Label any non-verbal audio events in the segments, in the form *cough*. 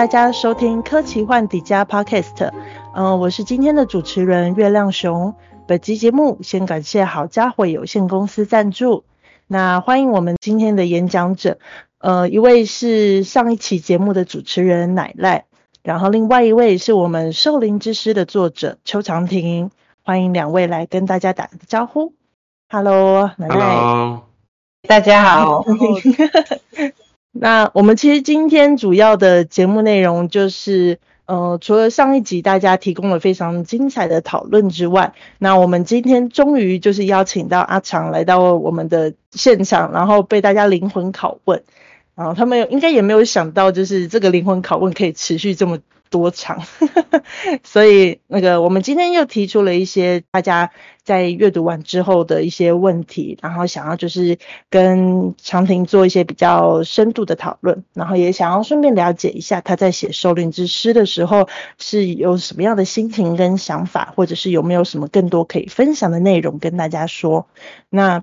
大家收听科奇幻底家 Podcast，嗯、呃，我是今天的主持人月亮熊。本集节目先感谢好家伙有限公司赞助。那欢迎我们今天的演讲者，呃，一位是上一期节目的主持人奶奶，然后另外一位是我们《兽灵之诗》的作者邱长廷。欢迎两位来跟大家打个招呼。Hello，奶奶。Hello，大家好。*laughs* 那我们其实今天主要的节目内容就是，呃，除了上一集大家提供了非常精彩的讨论之外，那我们今天终于就是邀请到阿长来到我们的现场，然后被大家灵魂拷问，然后他们应该也没有想到，就是这个灵魂拷问可以持续这么多长，*laughs* 所以那个我们今天又提出了一些大家在阅读完之后的一些问题，然后想要就是跟长亭做一些比较深度的讨论，然后也想要顺便了解一下他在写《兽灵之诗》的时候是有什么样的心情跟想法，或者是有没有什么更多可以分享的内容跟大家说。那。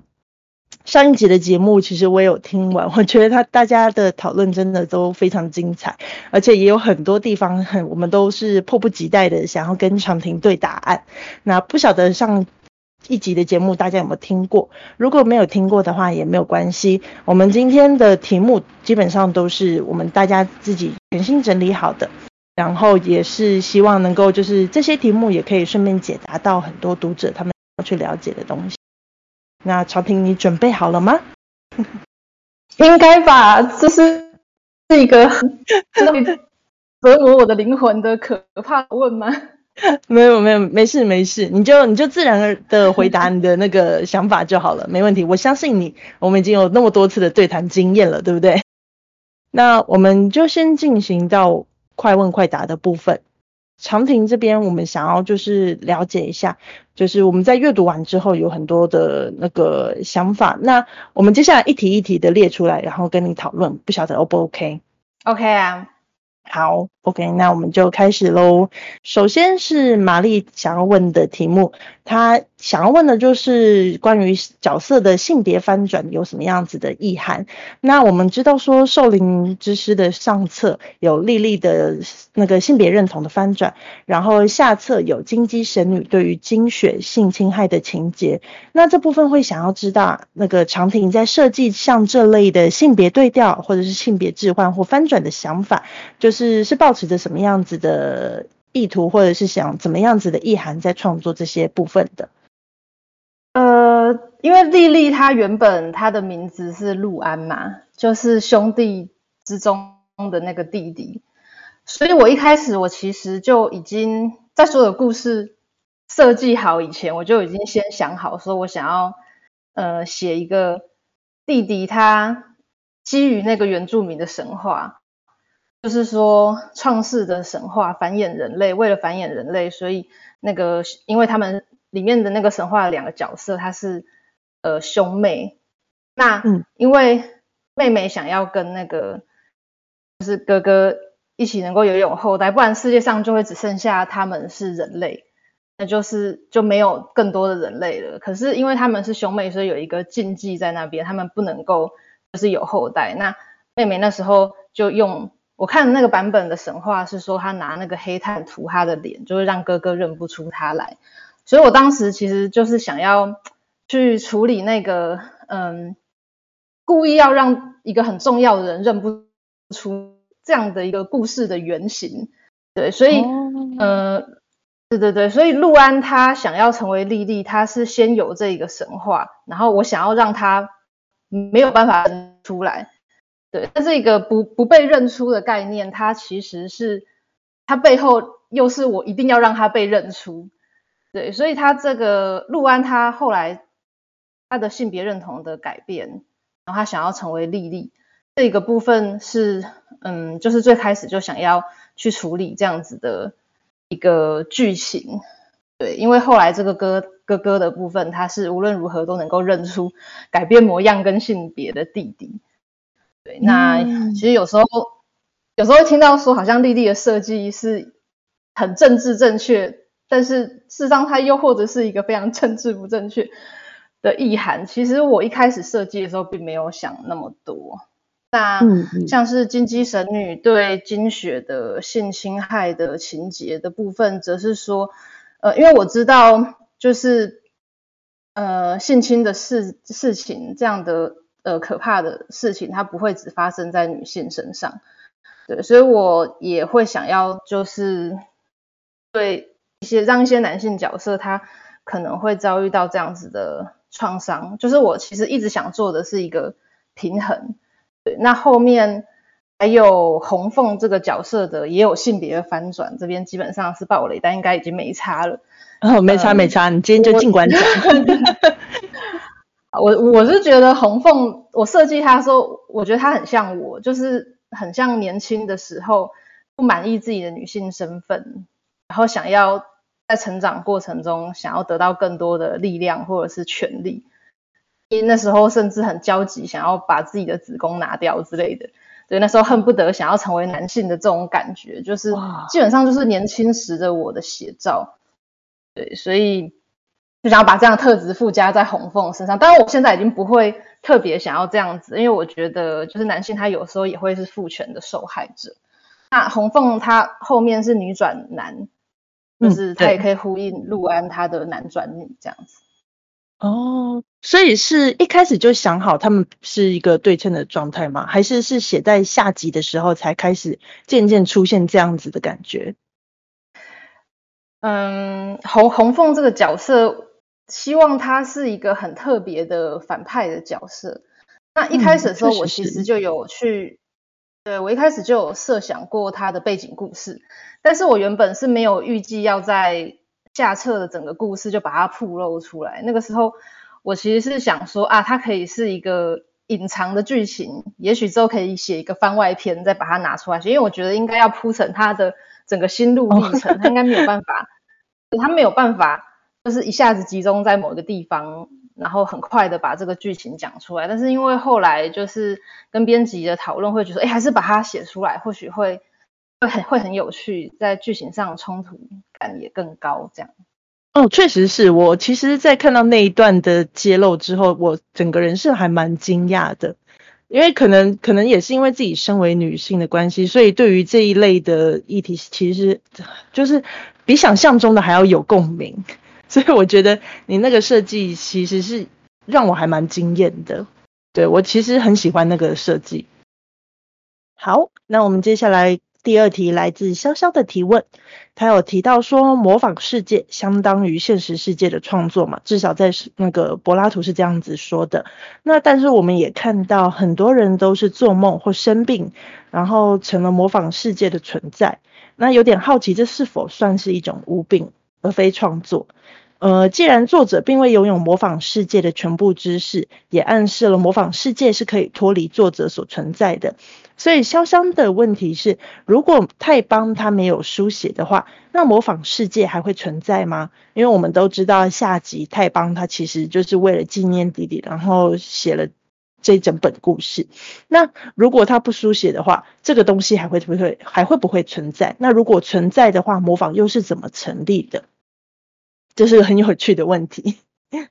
上一集的节目其实我也有听完，*laughs* 我觉得他大家的讨论真的都非常精彩，而且也有很多地方很我们都是迫不及待的想要跟长婷对答案。那不晓得上一集的节目大家有没有听过？如果没有听过的话也没有关系，我们今天的题目基本上都是我们大家自己全新整理好的，然后也是希望能够就是这些题目也可以顺便解答到很多读者他们要去了解的东西。那朝廷，你准备好了吗？*laughs* 应该吧，这是是一个 *laughs* 折磨我的灵魂的可怕问吗？*laughs* 没有没有，没事没事，你就你就自然的回答你的那个想法就好了，没问题，我相信你，我们已经有那么多次的对谈经验了，对不对？那我们就先进行到快问快答的部分。常婷这边，我们想要就是了解一下，就是我们在阅读完之后有很多的那个想法，那我们接下来一题一题的列出来，然后跟你讨论，不晓得 O 不 OK？OK 啊。好，OK，那我们就开始喽。首先是玛丽想要问的题目，她想要问的就是关于角色的性别翻转有什么样子的意涵。那我们知道说，《兽灵之师》的上册有莉莉的那个性别认同的翻转，然后下册有金鸡神女对于金雪性侵害的情节。那这部分会想要知道，那个长亭在设计像这类的性别对调或者是性别置换或翻转的想法，就。是是抱持着什么样子的意图，或者是想怎么样子的意涵在创作这些部分的？呃，因为莉莉她原本她的名字是陆安嘛，就是兄弟之中的那个弟弟，所以我一开始我其实就已经在所有故事设计好以前，我就已经先想好说我想要呃写一个弟弟，他基于那个原住民的神话。就是说，创世的神话繁衍人类，为了繁衍人类，所以那个，因为他们里面的那个神话的两个角色，他是呃兄妹。那因为妹妹想要跟那个就是哥哥一起能够有有后代，不然世界上就会只剩下他们是人类，那就是就没有更多的人类了。可是因为他们是兄妹，所以有一个禁忌在那边，他们不能够就是有后代。那妹妹那时候就用。我看那个版本的神话是说，他拿那个黑炭涂他的脸，就会让哥哥认不出他来。所以我当时其实就是想要去处理那个，嗯，故意要让一个很重要的人认不出这样的一个故事的原型。对，所以，呃，对对对，所以陆安他想要成为莉莉，他是先有这一个神话，然后我想要让他没有办法出来。对，但是一个不不被认出的概念，它其实是它背后又是我一定要让他被认出，对，所以他这个陆安他后来他的性别认同的改变，然后他想要成为莉莉，这个部分是嗯，就是最开始就想要去处理这样子的一个剧情，对，因为后来这个哥哥哥的部分，他是无论如何都能够认出改变模样跟性别的弟弟。对，那其实有时候，有时候听到说好像莉莉的设计是很政治正确，但是事实上它又或者是一个非常政治不正确的意涵。其实我一开始设计的时候并没有想那么多。那像是金鸡神女对金雪的性侵害的情节的部分，则是说，呃，因为我知道就是呃性侵的事事情这样的。呃，可怕的事情，它不会只发生在女性身上，对，所以我也会想要，就是对一些让一些男性角色，他可能会遭遇到这样子的创伤，就是我其实一直想做的是一个平衡，对，那后面还有红凤这个角色的也有性别的翻转，这边基本上是暴雷，但应该已经没差了，哦，没差没差，你今天就尽管讲。*laughs* *laughs* *laughs* 我我是觉得红凤，我设计它的时候，我觉得它很像我，就是很像年轻的时候不满意自己的女性身份，然后想要在成长过程中想要得到更多的力量或者是权利，因为那时候甚至很焦急，想要把自己的子宫拿掉之类的，对，那时候恨不得想要成为男性的这种感觉，就是基本上就是年轻时的我的写照，对，所以。就想要把这样的特质附加在红凤身上，当然我现在已经不会特别想要这样子，因为我觉得就是男性他有时候也会是父权的受害者。那红凤他后面是女转男，就是他也可以呼应陆安他的男转女这样子。哦，所以是一开始就想好他们是一个对称的状态吗？还是是写在下集的时候才开始渐渐出现这样子的感觉？嗯，红红凤这个角色。希望他是一个很特别的反派的角色。那一开始的时候，我其实就有去，嗯、对，我一开始就有设想过他的背景故事，但是我原本是没有预计要在下册的整个故事就把它铺露出来。那个时候，我其实是想说啊，它可以是一个隐藏的剧情，也许之后可以写一个番外篇，再把它拿出来，因为我觉得应该要铺成他的整个心路历程，他应该没有办法，*laughs* 他没有办法。就是一下子集中在某个地方，然后很快的把这个剧情讲出来。但是因为后来就是跟编辑的讨论，会觉得，哎，还是把它写出来，或许会会很会很有趣，在剧情上冲突感也更高。这样。哦，确实是我其实，在看到那一段的揭露之后，我整个人是还蛮惊讶的，因为可能可能也是因为自己身为女性的关系，所以对于这一类的议题，其实就是比想象中的还要有共鸣。所以我觉得你那个设计其实是让我还蛮惊艳的，对，我其实很喜欢那个设计。好，那我们接下来第二题来自潇潇的提问，他有提到说模仿世界相当于现实世界的创作嘛，至少在那个柏拉图是这样子说的。那但是我们也看到很多人都是做梦或生病，然后成了模仿世界的存在。那有点好奇，这是否算是一种无病？而非创作，呃，既然作者并未拥有模仿世界的全部知识，也暗示了模仿世界是可以脱离作者所存在的。所以潇湘的问题是：如果泰邦他没有书写的话，那模仿世界还会存在吗？因为我们都知道下集泰邦他其实就是为了纪念弟弟，然后写了这整本故事。那如果他不书写的话，这个东西还会不会还会不会存在？那如果存在的话，模仿又是怎么成立的？这是很有趣的问题。*laughs*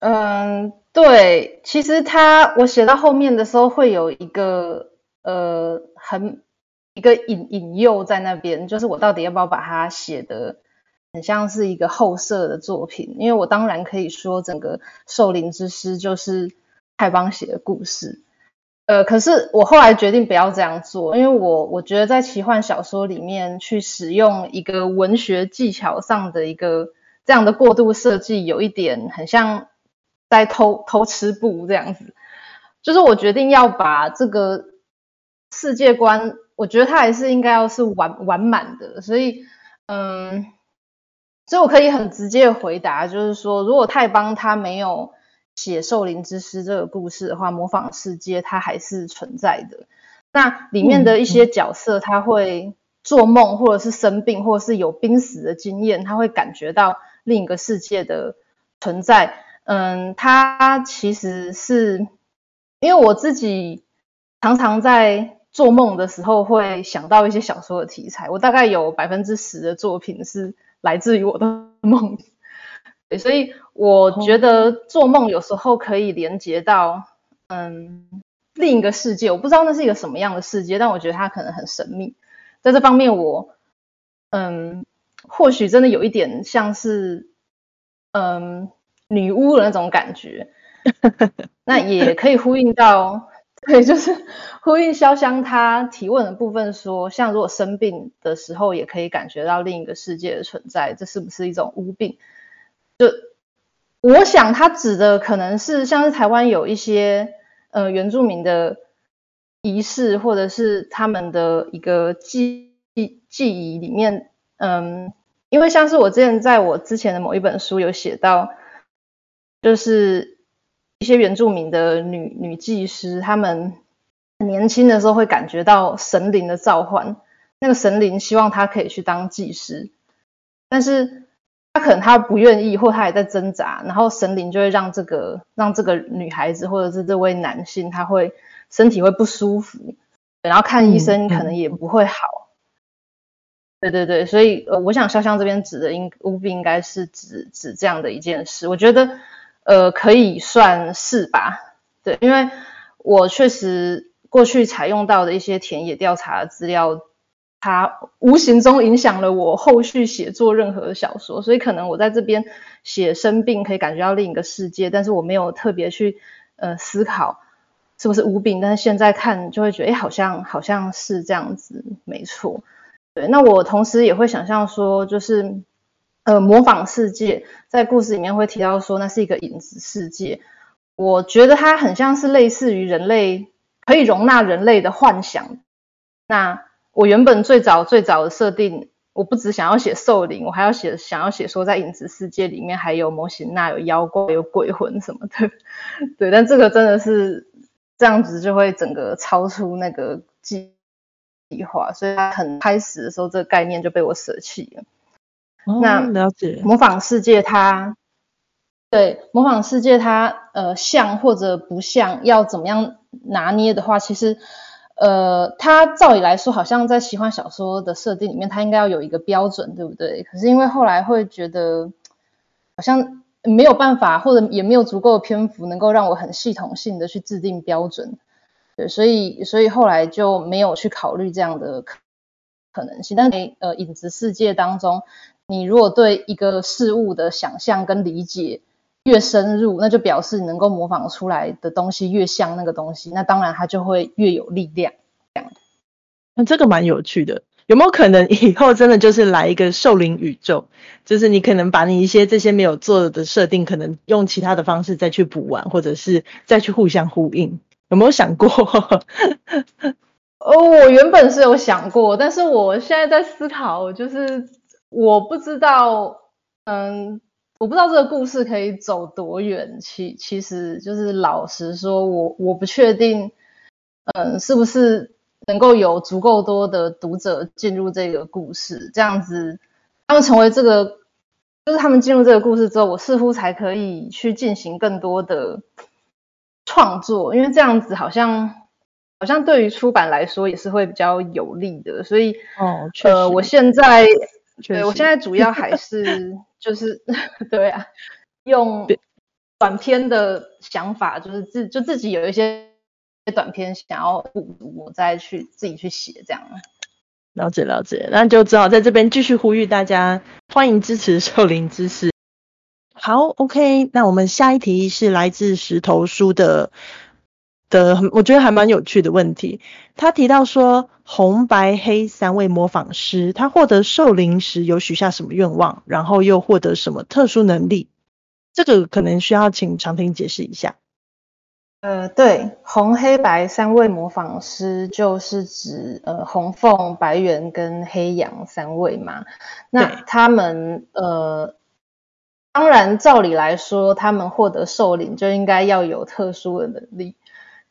嗯，对，其实他我写到后面的时候会有一个呃很一个引引诱在那边，就是我到底要不要把它写得很像是一个后设的作品？因为我当然可以说整个兽灵之诗就是泰邦写的故事，呃，可是我后来决定不要这样做，因为我我觉得在奇幻小说里面去使用一个文学技巧上的一个。这样的过度设计有一点很像在偷偷吃布这样子，就是我决定要把这个世界观，我觉得它还是应该要是完完满的，所以嗯，所以我可以很直接回答，就是说，如果泰邦他没有写《兽灵之师》这个故事的话，模仿世界它还是存在的。那里面的一些角色，他会做梦，或者是生病，或者是有濒死的经验，他会感觉到另一个世界的存在。嗯，他其实是因为我自己常常在做梦的时候会想到一些小说的题材，我大概有百分之十的作品是来自于我的梦，所以我觉得做梦有时候可以连接到嗯。另一个世界，我不知道那是一个什么样的世界，但我觉得它可能很神秘。在这方面我，我嗯，或许真的有一点像是嗯女巫的那种感觉。*laughs* 那也可以呼应到，对，就是呼应潇湘他提问的部分说，说像如果生病的时候，也可以感觉到另一个世界的存在，这是不是一种巫病？就我想他指的可能是像是台湾有一些。呃，原住民的仪式或者是他们的一个记记忆里面，嗯，因为像是我之前在我之前的某一本书有写到，就是一些原住民的女女祭司，她们年轻的时候会感觉到神灵的召唤，那个神灵希望她可以去当祭司，但是。他可能他不愿意，或他也在挣扎，然后神灵就会让这个让这个女孩子或者是这位男性，他会身体会不舒服，然后看医生可能也不会好。嗯嗯、对对对，所以呃，我想潇湘这边指的应务必应该是指指这样的一件事，我觉得呃可以算是吧。对，因为我确实过去采用到的一些田野调查的资料。它无形中影响了我后续写作任何的小说，所以可能我在这边写生病可以感觉到另一个世界，但是我没有特别去呃思考是不是无病，但是现在看就会觉得，哎，好像好像是这样子，没错。对，那我同时也会想象说，就是呃模仿世界，在故事里面会提到说那是一个影子世界，我觉得它很像是类似于人类可以容纳人类的幻想，那。我原本最早最早的设定，我不只想要写兽灵，我还要写想要写说在影子世界里面还有魔神仔，有妖怪，有鬼魂什么的。*laughs* 对，但这个真的是这样子就会整个超出那个计计划，所以很开始的时候这个概念就被我舍弃了。哦，那了解。模仿世界它，对，模仿世界它呃像或者不像，要怎么样拿捏的话，其实。呃，它照理来说，好像在奇幻小说的设定里面，它应该要有一个标准，对不对？可是因为后来会觉得，好像没有办法，或者也没有足够的篇幅，能够让我很系统性的去制定标准，对，所以所以后来就没有去考虑这样的可可能性。但是呃，影子世界当中，你如果对一个事物的想象跟理解，越深入，那就表示你能够模仿出来的东西越像那个东西，那当然它就会越有力量。这样，那这个蛮有趣的，有没有可能以后真的就是来一个兽灵宇宙？就是你可能把你一些这些没有做的设定，可能用其他的方式再去补完，或者是再去互相呼应，有没有想过？*laughs* 哦，我原本是有想过，但是我现在在思考，就是我不知道，嗯。我不知道这个故事可以走多远，其其实就是老实说，我我不确定，嗯，是不是能够有足够多的读者进入这个故事，这样子，他们成为这个，就是他们进入这个故事之后，我似乎才可以去进行更多的创作，因为这样子好像好像对于出版来说也是会比较有利的，所以，哦，确实，呃，我现在，对，我现在主要还是。*laughs* 就是对啊，用短篇的想法，就是自就自己有一些短篇想要我再去自己去写这样。了解了解，那就只好在这边继续呼吁大家，欢迎支持兽灵知识。好，OK，那我们下一题是来自石头书的。的，我觉得还蛮有趣的问题。他提到说，红白黑三位模仿师，他获得兽灵时有许下什么愿望，然后又获得什么特殊能力？这个可能需要请长婷解释一下。呃，对，红黑白三位模仿师就是指呃红凤、白猿跟黑羊三位嘛。那他们呃，当然照理来说，他们获得兽灵就应该要有特殊的能力。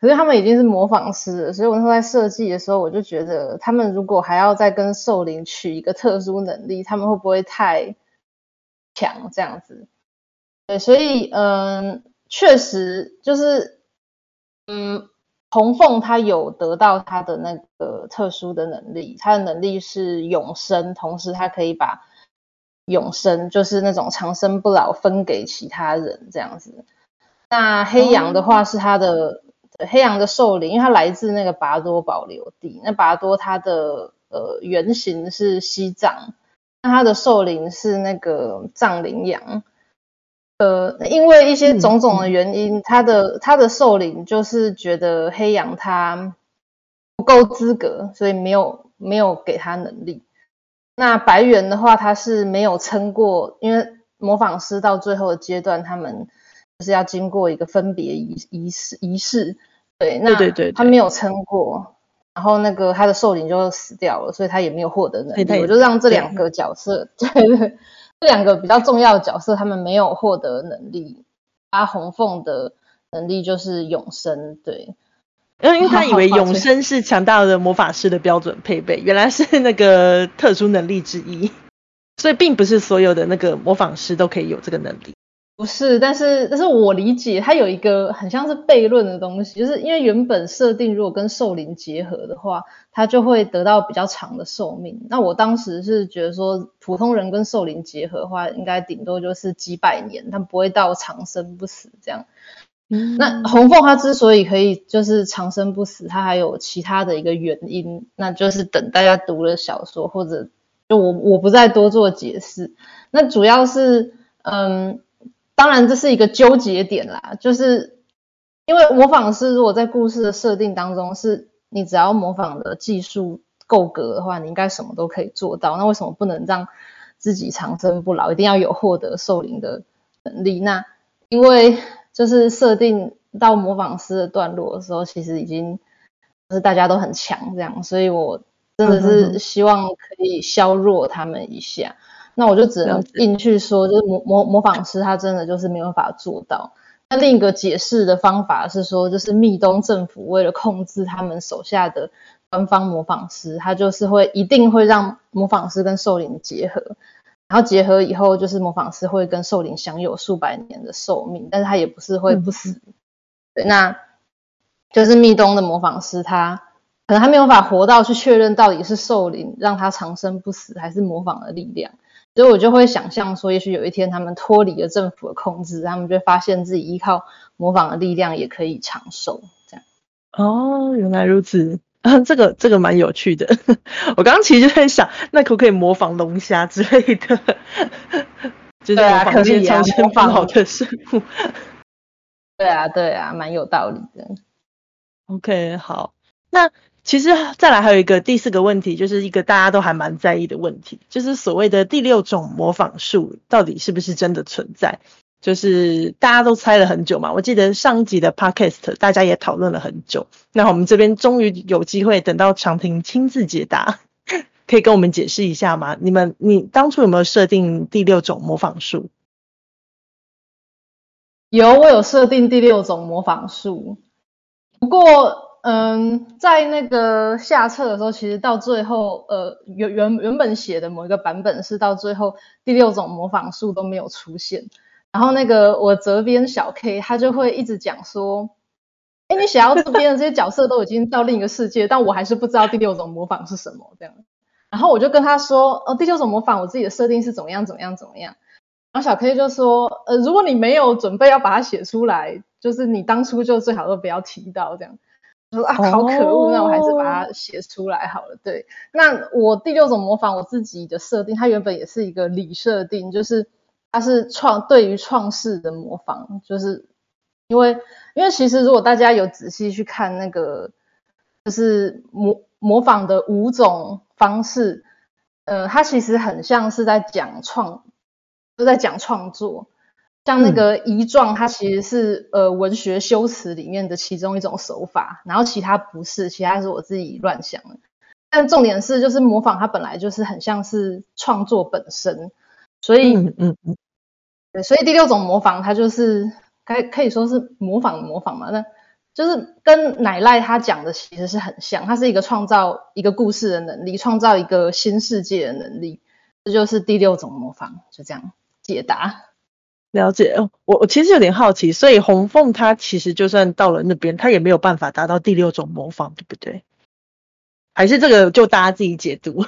可是他们已经是模仿师了，所以我那时候在设计的时候，我就觉得他们如果还要再跟兽灵取一个特殊能力，他们会不会太强这样子？对，所以嗯，确实就是。嗯，红凤他有得到他的那个特殊的能力，他的能力是永生，同时他可以把永生，就是那种长生不老分给其他人这样子。那黑羊的话是他的、黑羊的兽灵，因为它来自那个拔多保留地，那拔多它的呃原型是西藏，那它的兽灵是那个藏羚羊。呃，因为一些种种的原因，嗯、他的他的兽灵就是觉得黑羊他不够资格，所以没有没有给他能力。那白猿的话，他是没有撑过，因为模仿师到最后的阶段，他们就是要经过一个分别仪仪式仪式。对，那对对对，他没有撑过，然后那个他的兽灵就死掉了，所以他也没有获得能力。我就让这两个角色 *laughs* 对。对对这两个比较重要的角色，他们没有获得能力。阿红凤的能力就是永生，对。因为他以为 *laughs* 永生是强大的魔法师的标准配备，原来是那个特殊能力之一，*laughs* 所以并不是所有的那个模仿师都可以有这个能力。不是，但是但是我理解，它有一个很像是悖论的东西，就是因为原本设定如果跟兽灵结合的话，它就会得到比较长的寿命。那我当时是觉得说，普通人跟兽灵结合的话，应该顶多就是几百年，它不会到长生不死这样。嗯，那红凤它之所以可以就是长生不死，它还有其他的一个原因，那就是等大家读了小说或者就我我不再多做解释。那主要是嗯。当然，这是一个纠结点啦，就是因为模仿师如果在故事的设定当中，是你只要模仿的技术够格的话，你应该什么都可以做到。那为什么不能让自己长生不老？一定要有获得寿灵的能力？那因为就是设定到模仿师的段落的时候，其实已经就是大家都很强这样，所以我真的是希望可以削弱他们一下。那我就只能硬去说，就是模模模仿师他真的就是没有办法做到。那另一个解释的方法是说，就是密东政府为了控制他们手下的官方模仿师，他就是会一定会让模仿师跟兽灵结合，然后结合以后，就是模仿师会跟兽灵享有数百年的寿命，但是他也不是会不死。嗯、对，那就是密东的模仿师他可能还没有法活到去确认到底是兽灵让他长生不死，还是模仿的力量。所以我就会想象说，也许有一天他们脱离了政府的控制，他们就会发现自己依靠模仿的力量也可以长寿。这样哦，原来如此啊，这个这个蛮有趣的。*laughs* 我刚刚其实就在想，那可不可以模仿龙虾之类的？*laughs* 就是模仿一些长生不老的生物。对啊，对啊，蛮有道理的。OK，好，那。其实再来还有一个第四个问题，就是一个大家都还蛮在意的问题，就是所谓的第六种模仿术到底是不是真的存在？就是大家都猜了很久嘛。我记得上一集的 Podcast 大家也讨论了很久，那我们这边终于有机会等到常婷亲自解答，*laughs* 可以跟我们解释一下吗？你们你当初有没有设定第六种模仿术？有，我有设定第六种模仿术，不过。嗯，在那个下册的时候，其实到最后，呃，原原原本写的某一个版本是到最后第六种模仿术都没有出现。然后那个我责编小 K 他就会一直讲说，哎，你写到这边的这些角色都已经到另一个世界，但我还是不知道第六种模仿是什么这样。然后我就跟他说，哦，第六种模仿我自己的设定是怎么样怎么样怎么样。然后小 K 就说，呃，如果你没有准备要把它写出来，就是你当初就最好都不要提到这样。说啊，好可恶！那我还是把它写出来好了。对，那我第六种模仿我自己的设定，它原本也是一个理设定，就是它是创对于创世的模仿，就是因为因为其实如果大家有仔细去看那个，就是模模仿的五种方式，呃，它其实很像是在讲创，就在讲创作。像那个遗状，它其实是呃文学修辞里面的其中一种手法，然后其他不是，其他是我自己乱想的。但重点是，就是模仿它本来就是很像是创作本身，所以嗯嗯嗯，对，所以第六种模仿它就是该可以说是模仿模仿嘛，那就是跟奶赖他讲的其实是很像，它是一个创造一个故事的能力，创造一个新世界的能力，这就是第六种模仿，就这样解答。了解，我我其实有点好奇，所以红凤他其实就算到了那边，他也没有办法达到第六种模仿，对不对？还是这个就大家自己解读。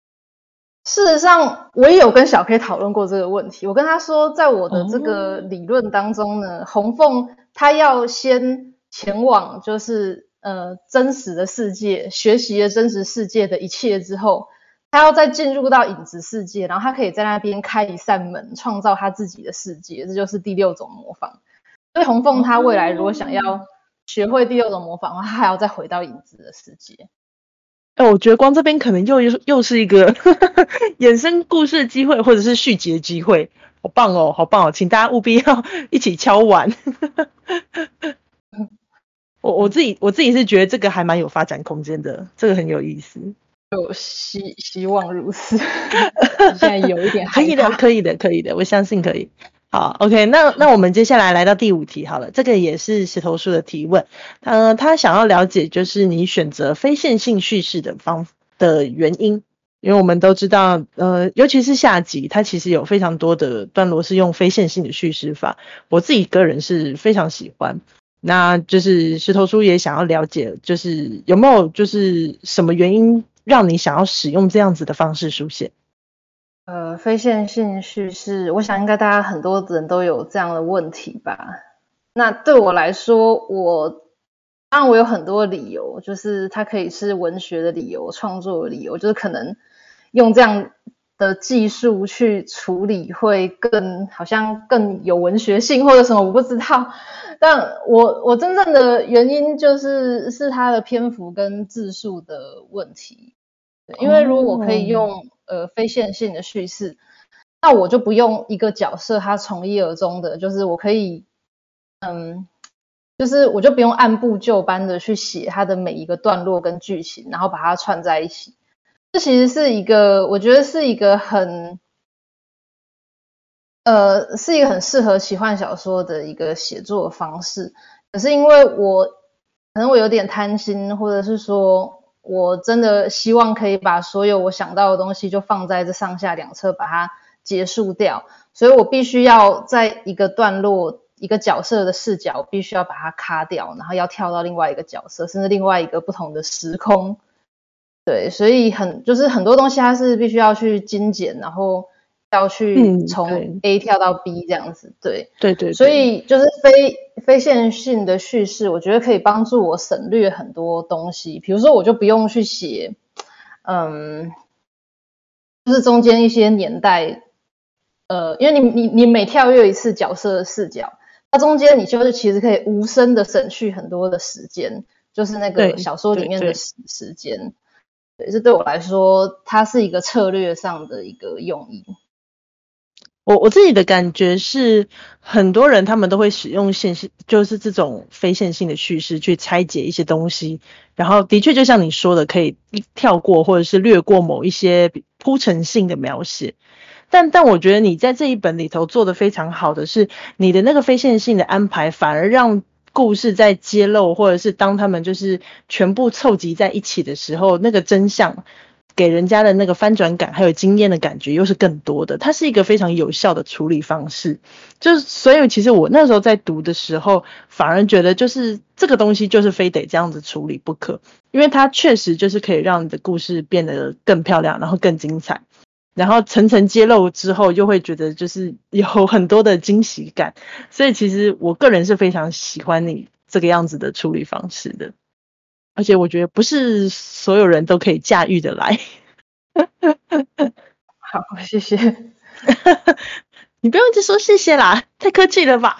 *laughs* 事实上，我也有跟小 K 讨论过这个问题。我跟他说，在我的这个理论当中呢，哦、洪凤他要先前往就是呃真实的世界，学习了真实世界的一切之后。他要再进入到影子世界，然后他可以在那边开一扇门，创造他自己的世界，这就是第六种模仿。所以红凤他未来如果想要学会第六种模仿的话，他还要再回到影子的世界。哎、哦，我觉得光这边可能又又是一个 *laughs* 衍生故事机会，或者是续集的机会，好棒哦，好棒哦，请大家务必要 *laughs* 一起敲完。*laughs* 我我自己我自己是觉得这个还蛮有发展空间的，这个很有意思。就希希望如此，*laughs* 现在有一点可以的，可以的，可以的，我相信可以。好，OK，那那我们接下来来到第五题好了，这个也是石头叔的提问，呃，他想要了解就是你选择非线性叙事的方的原因，因为我们都知道，呃，尤其是下集，它其实有非常多的段落是用非线性的叙事法，我自己个人是非常喜欢。那就是石头叔也想要了解，就是有没有就是什么原因？让你想要使用这样子的方式书写，呃，非线性叙事，我想应该大家很多人都有这样的问题吧。那对我来说，我当然我有很多理由，就是它可以是文学的理由、创作的理由，就是可能用这样的技术去处理会更好像更有文学性或者什么，我不知道。*laughs* 但我我真正的原因就是是它的篇幅跟字数的问题。因为如果我可以用呃非线性的叙事，那我就不用一个角色他从一而终的，就是我可以，嗯，就是我就不用按部就班的去写他的每一个段落跟剧情，然后把它串在一起。这其实是一个，我觉得是一个很，呃，是一个很适合奇幻小说的一个写作方式。可是因为我可能我有点贪心，或者是说。我真的希望可以把所有我想到的东西就放在这上下两侧把它结束掉，所以我必须要在一个段落一个角色的视角必须要把它卡掉，然后要跳到另外一个角色，甚至另外一个不同的时空。对，所以很就是很多东西它是必须要去精简，然后。要去从 A 跳到 B 这样子，嗯、对对，对对，所以就是非非线性的叙事，我觉得可以帮助我省略很多东西。比如说，我就不用去写，嗯，就是中间一些年代，呃，因为你你你每跳跃一次角色的视角，它中间你就是其实可以无声的省去很多的时间，就是那个小说里面的时时间。对，这对我来说，它是一个策略上的一个用意。我我自己的感觉是，很多人他们都会使用线性，就是这种非线性的叙事去拆解一些东西，然后的确就像你说的，可以跳过或者是略过某一些铺陈性的描写。但但我觉得你在这一本里头做得非常好的是，你的那个非线性的安排，反而让故事在揭露，或者是当他们就是全部凑集在一起的时候，那个真相。给人家的那个翻转感，还有惊艳的感觉，又是更多的。它是一个非常有效的处理方式。就是，所以其实我那时候在读的时候，反而觉得就是这个东西就是非得这样子处理不可，因为它确实就是可以让你的故事变得更漂亮，然后更精彩。然后层层揭露之后，又会觉得就是有很多的惊喜感。所以其实我个人是非常喜欢你这个样子的处理方式的。而且我觉得不是所有人都可以驾驭得来。*laughs* 好，谢谢。*laughs* 你不用一直说谢谢啦，太客气了吧？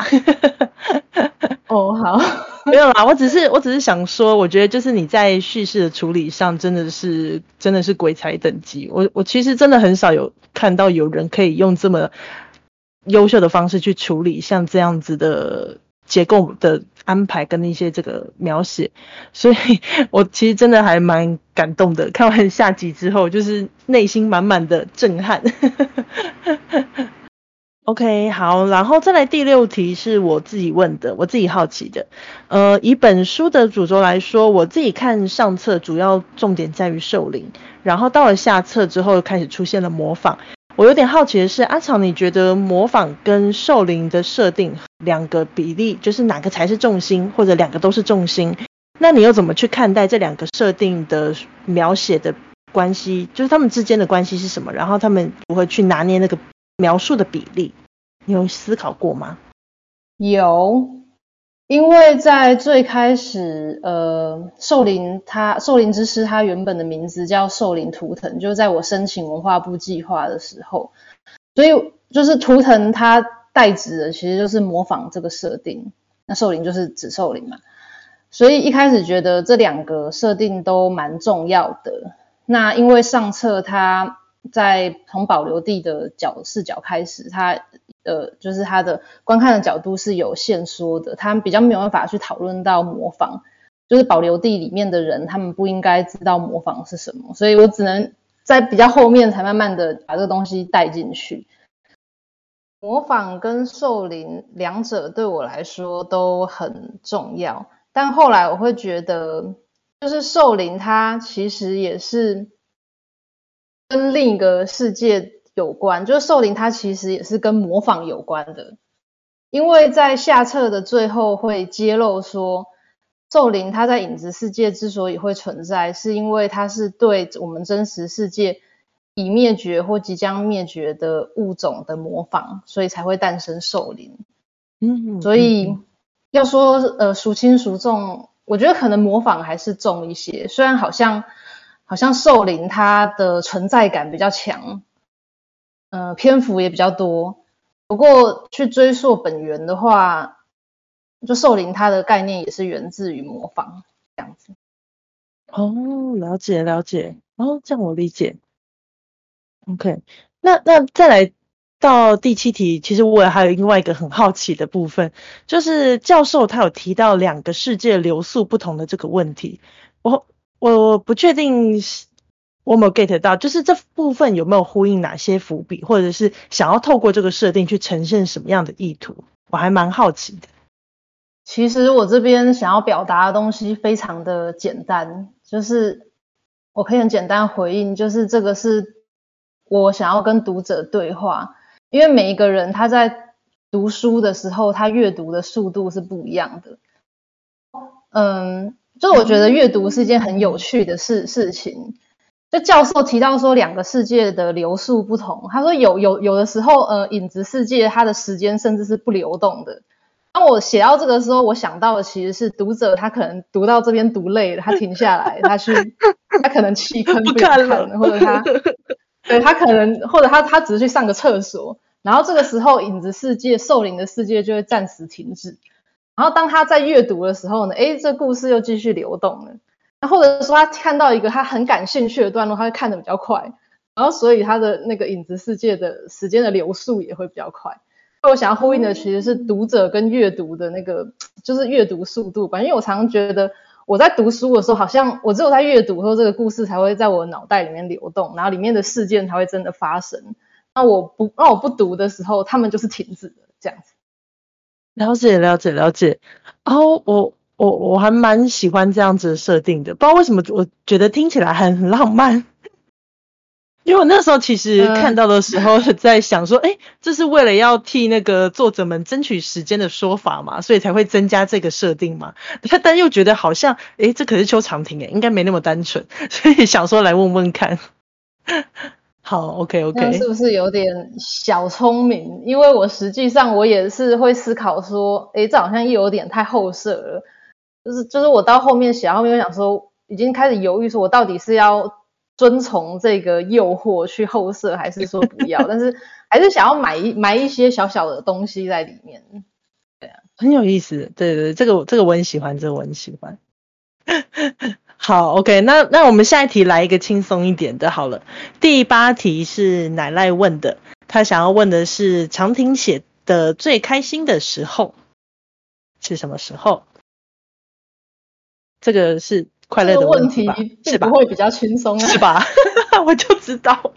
哦，好，*laughs* 没有啦，我只是我只是想说，我觉得就是你在叙事的处理上真的是真的是鬼才等级。我我其实真的很少有看到有人可以用这么优秀的方式去处理像这样子的结构的安排跟一些这个描写，所以我其实真的还蛮感动的。看完下集之后，就是内心满满的震撼。*laughs* OK，好，然后再来第六题是我自己问的，我自己好奇的。呃，以本书的主轴来说，我自己看上册主要重点在于兽灵，然后到了下册之后开始出现了模仿。我有点好奇的是，阿长，你觉得模仿跟兽灵的设定两个比例，就是哪个才是重心，或者两个都是重心？那你又怎么去看待这两个设定的描写的关系？就是他们之间的关系是什么？然后他们如何去拿捏那个？描述的比例，你有思考过吗？有，因为在最开始，呃，兽灵它兽灵之师它原本的名字叫兽灵图腾，就是在我申请文化部计划的时候，所以就是图腾它代指的其实就是模仿这个设定，那兽灵就是指兽灵嘛，所以一开始觉得这两个设定都蛮重要的。那因为上册它。在从保留地的角视角开始，他呃，就是他的观看的角度是有限缩的，他们比较没有办法去讨论到模仿，就是保留地里面的人，他们不应该知道模仿是什么，所以我只能在比较后面才慢慢的把这个东西带进去。模仿跟兽灵两者对我来说都很重要，但后来我会觉得，就是兽灵它其实也是。跟另一个世界有关，就是兽灵，它其实也是跟模仿有关的，因为在下册的最后会揭露说，兽灵它在影子世界之所以会存在，是因为它是对我们真实世界已灭绝或即将灭绝的物种的模仿，所以才会诞生兽灵。嗯，所以要说呃孰轻孰重，我觉得可能模仿还是重一些，虽然好像。好像兽灵它的存在感比较强，呃，篇幅也比较多。不过去追溯本源的话，就兽灵它的概念也是源自于模仿这样子。哦，了解了解，哦，这样我理解。OK，那那再来到第七题，其实我也还有另外一个很好奇的部分，就是教授他有提到两个世界流速不同的这个问题，我。我不确定我有没有 get 到，就是这部分有没有呼应哪些伏笔，或者是想要透过这个设定去呈现什么样的意图，我还蛮好奇的。其实我这边想要表达的东西非常的简单，就是我可以很简单回应，就是这个是我想要跟读者对话，因为每一个人他在读书的时候，他阅读的速度是不一样的。嗯。就我觉得阅读是一件很有趣的事事情。就教授提到说，两个世界的流速不同。他说有有有的时候，呃，影子世界它的时间甚至是不流动的。当我写到这个时候，我想到的其实是读者他可能读到这边读累了，他停下来，他去，他可能弃坑不看了，或者他，*laughs* 对，他可能或者他他只是去上个厕所，然后这个时候影子世界、兽灵的世界就会暂时停止。然后当他在阅读的时候呢，诶，这故事又继续流动了。那或者说他看到一个他很感兴趣的段落，他会看得比较快。然后所以他的那个影子世界的时间的流速也会比较快。那我想要呼应的其实是读者跟阅读的那个，就是阅读速度吧。因为我常常觉得我在读书的时候，好像我只有在阅读的时候，这个故事才会在我脑袋里面流动，然后里面的事件才会真的发生。那我不，那我不读的时候，他们就是停止的这样子。了解了解了解，哦、我我我还蛮喜欢这样子的设定的，不知道为什么我觉得听起来很很浪漫，因为我那时候其实看到的时候在想说，哎、呃，这是为了要替那个作者们争取时间的说法嘛，所以才会增加这个设定嘛，但但又觉得好像，哎，这可是邱常婷诶，应该没那么单纯，所以想说来问问看。好，OK，OK，、okay, okay、是不是有点小聪明？因为我实际上我也是会思考说，诶，这好像又有点太后设了。就是就是我到后面写，后面又想说，已经开始犹豫，说我到底是要遵从这个诱惑去后设，还是说不要？但是还是想要买一买一些小小的东西在里面。对啊，很有意思。对对对，这个这个我很喜欢，这个我很喜欢。*laughs* 好，OK，那那我们下一题来一个轻松一点的，好了。第八题是奶奶问的，他想要问的是长亭写的最开心的时候是什么时候？这个是快乐的问题吧？这个问题是吧？不会比较轻松啊？是吧？*laughs* 我就知道，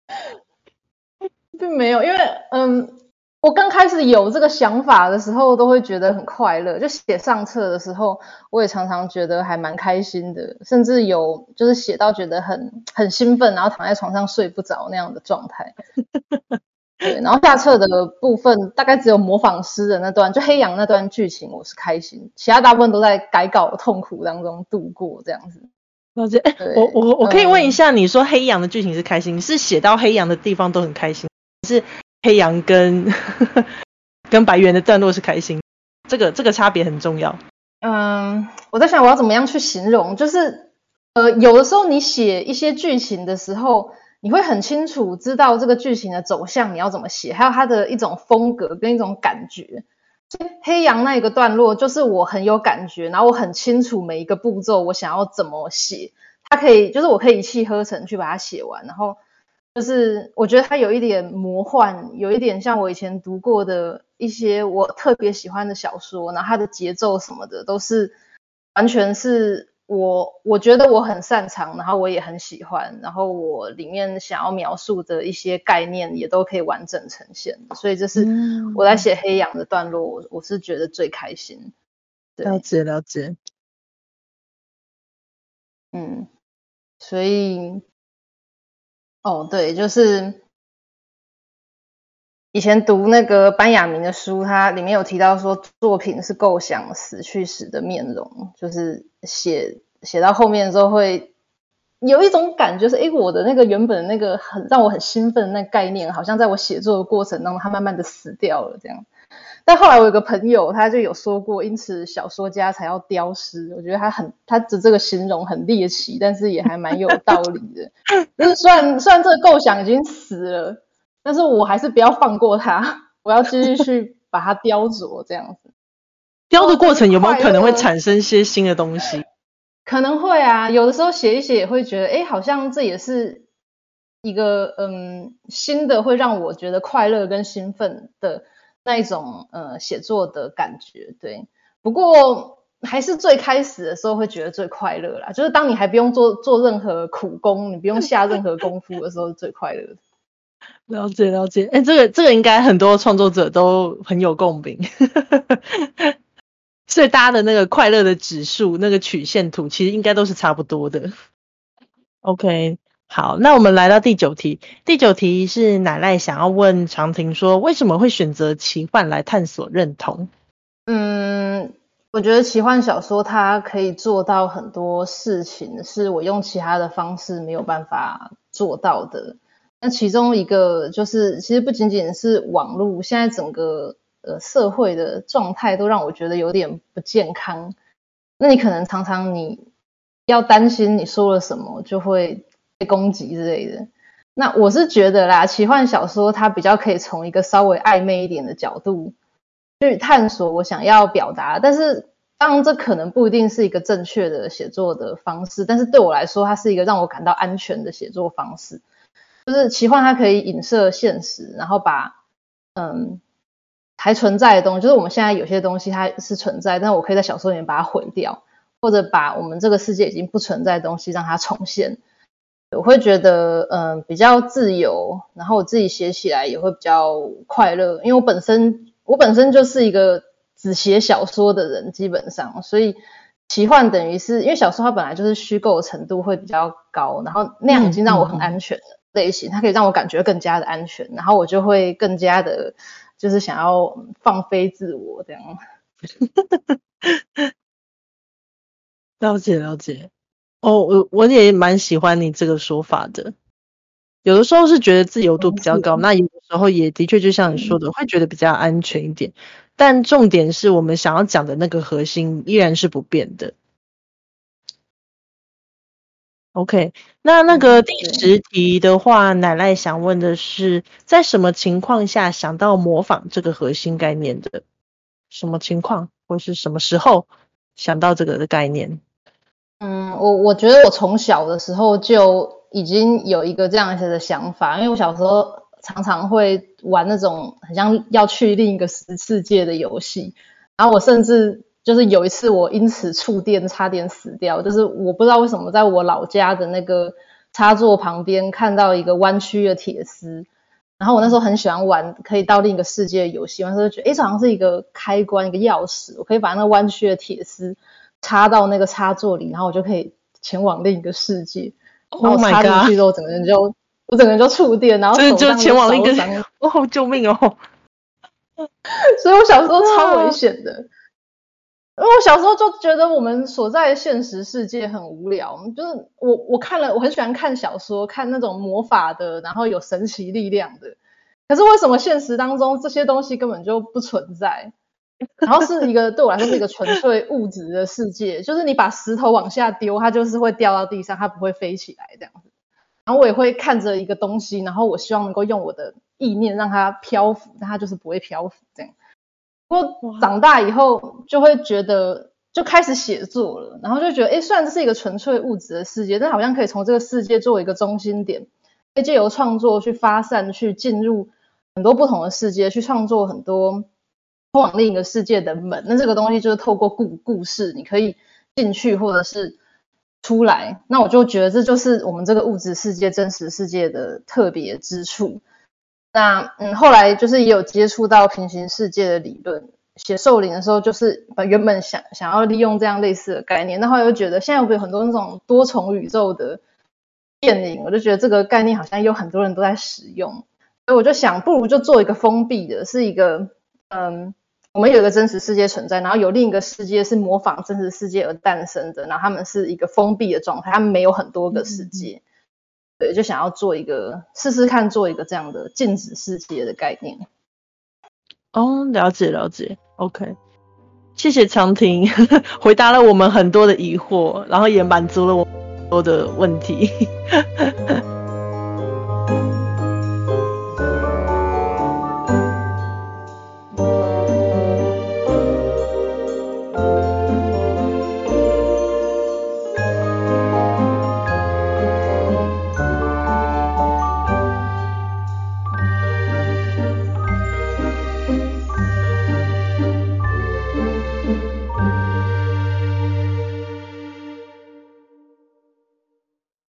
*laughs* 并没有，因为嗯。我刚开始有这个想法的时候，都会觉得很快乐。就写上册的时候，我也常常觉得还蛮开心的，甚至有就是写到觉得很很兴奋，然后躺在床上睡不着那样的状态。*laughs* 对，然后下册的部分大概只有模仿诗的那段，就黑羊那段剧情我是开心，其他大部分都在改稿痛苦当中度过这样子。了解，哎，我我我可以问一下，你说黑羊的剧情是开心，嗯、是写到黑羊的地方都很开心，是？黑羊跟 *laughs* 跟白猿的段落是开心，这个这个差别很重要。嗯，我在想我要怎么样去形容，就是呃，有的时候你写一些剧情的时候，你会很清楚知道这个剧情的走向你要怎么写，还有它的一种风格跟一种感觉。所以黑羊那一个段落就是我很有感觉，然后我很清楚每一个步骤我想要怎么写，它可以就是我可以一气呵成去把它写完，然后。就是我觉得它有一点魔幻，有一点像我以前读过的一些我特别喜欢的小说，然后它的节奏什么的都是完全是我我觉得我很擅长，然后我也很喜欢，然后我里面想要描述的一些概念也都可以完整呈现，所以这是我在写黑羊的段落，我我是觉得最开心。了解了解，嗯，所以。哦，对，就是以前读那个班雅明的书，它里面有提到说，作品是构想死去时的面容，就是写写到后面的时候会有一种感觉是，诶，我的那个原本那个很让我很兴奋的那概念，好像在我写作的过程当中，它慢慢的死掉了这样。但后来我有个朋友，他就有说过，因此小说家才要雕狮。我觉得他很，他的这个形容很猎奇，但是也还蛮有道理的。*laughs* 就是虽然虽然这个构想已经死了，但是我还是不要放过它，我要继续去把它雕琢，这样子。雕的过程有没有可能会产生一些新的东西？*laughs* 可能会啊，有的时候写一写也会觉得，哎，好像这也是一个嗯新的，会让我觉得快乐跟兴奋的。那一种呃写作的感觉，对。不过还是最开始的时候会觉得最快乐啦，就是当你还不用做做任何苦工，你不用下任何功夫的时候是最快乐的。*laughs* 了解了解，哎，这个这个应该很多创作者都很有共鸣，*laughs* 所以大家的那个快乐的指数，那个曲线图其实应该都是差不多的。OK。好，那我们来到第九题。第九题是奶奶想要问长亭说，为什么会选择奇幻来探索认同？嗯，我觉得奇幻小说它可以做到很多事情，是我用其他的方式没有办法做到的。那其中一个就是，其实不仅仅是网络，现在整个呃社会的状态都让我觉得有点不健康。那你可能常常你要担心你说了什么就会。被攻击之类的，那我是觉得啦，奇幻小说它比较可以从一个稍微暧昧一点的角度去探索我想要表达，但是当然这可能不一定是一个正确的写作的方式，但是对我来说，它是一个让我感到安全的写作方式。就是奇幻它可以影射现实，然后把嗯还存在的东西，就是我们现在有些东西它是存在，但是我可以在小说里面把它毁掉，或者把我们这个世界已经不存在的东西让它重现。我会觉得，嗯，比较自由，然后我自己写起来也会比较快乐，因为我本身我本身就是一个只写小说的人，基本上，所以奇幻等于是因为小说它本来就是虚构的程度会比较高，然后那样已经让我很安全的类型，它可以让我感觉更加的安全，然后我就会更加的，就是想要放飞自我这样。*laughs* 了解了解。哦，我我也蛮喜欢你这个说法的。有的时候是觉得自由度比较高，那有的时候也的确就像你说的，会觉得比较安全一点。但重点是我们想要讲的那个核心依然是不变的。OK，那那个第十题的话，奶奶想问的是，在什么情况下想到模仿这个核心概念的？什么情况或是什么时候想到这个的概念？嗯，我我觉得我从小的时候就已经有一个这样子的想法，因为我小时候常常会玩那种很像要去另一个世界的游戏，然后我甚至就是有一次我因此触电差点死掉，就是我不知道为什么在我老家的那个插座旁边看到一个弯曲的铁丝，然后我那时候很喜欢玩可以到另一个世界的游戏，我那时候就觉得哎，这好像是一个开关一个钥匙，我可以把那弯曲的铁丝插到那个插座里，然后我就可以前往另一个世界。然后我插进去之后，整个人就。我整个人就触电，然后手就前往另一个，*laughs* 哦，救命哦！*laughs* 所以我小时候超危险的，因为我小时候就觉得我们所在的现实世界很无聊，就是我我看了，我很喜欢看小说，看那种魔法的，然后有神奇力量的。可是为什么现实当中这些东西根本就不存在？然后是一个对我来说是一个纯粹物质的世界，就是你把石头往下丢，它就是会掉到地上，它不会飞起来这样子。然后我也会看着一个东西，然后我希望能够用我的意念让它漂浮，但它就是不会漂浮这样。不过长大以后就会觉得，就开始写作了，然后就觉得，哎，虽然这是一个纯粹物质的世界，但好像可以从这个世界作为一个中心点，可以借由创作去发散，去进入很多不同的世界，去创作很多通往另一个世界的门。那这个东西就是透过故故事，你可以进去，或者是。出来，那我就觉得这就是我们这个物质世界、真实世界的特别之处。那嗯，后来就是也有接触到平行世界的理论，写兽灵的时候，就是把原本想想要利用这样类似的概念，然后又觉得现在有很多那种多重宇宙的电影，我就觉得这个概念好像有很多人都在使用，所以我就想，不如就做一个封闭的，是一个嗯。我们有一个真实世界存在，然后有另一个世界是模仿真实世界而诞生的，然后他们是一个封闭的状态，他们没有很多个世界，对，就想要做一个试试看，做一个这样的静止世界的概念。哦，了解了解，OK，谢谢长婷 *laughs* 回答了我们很多的疑惑，然后也满足了我很多的问题。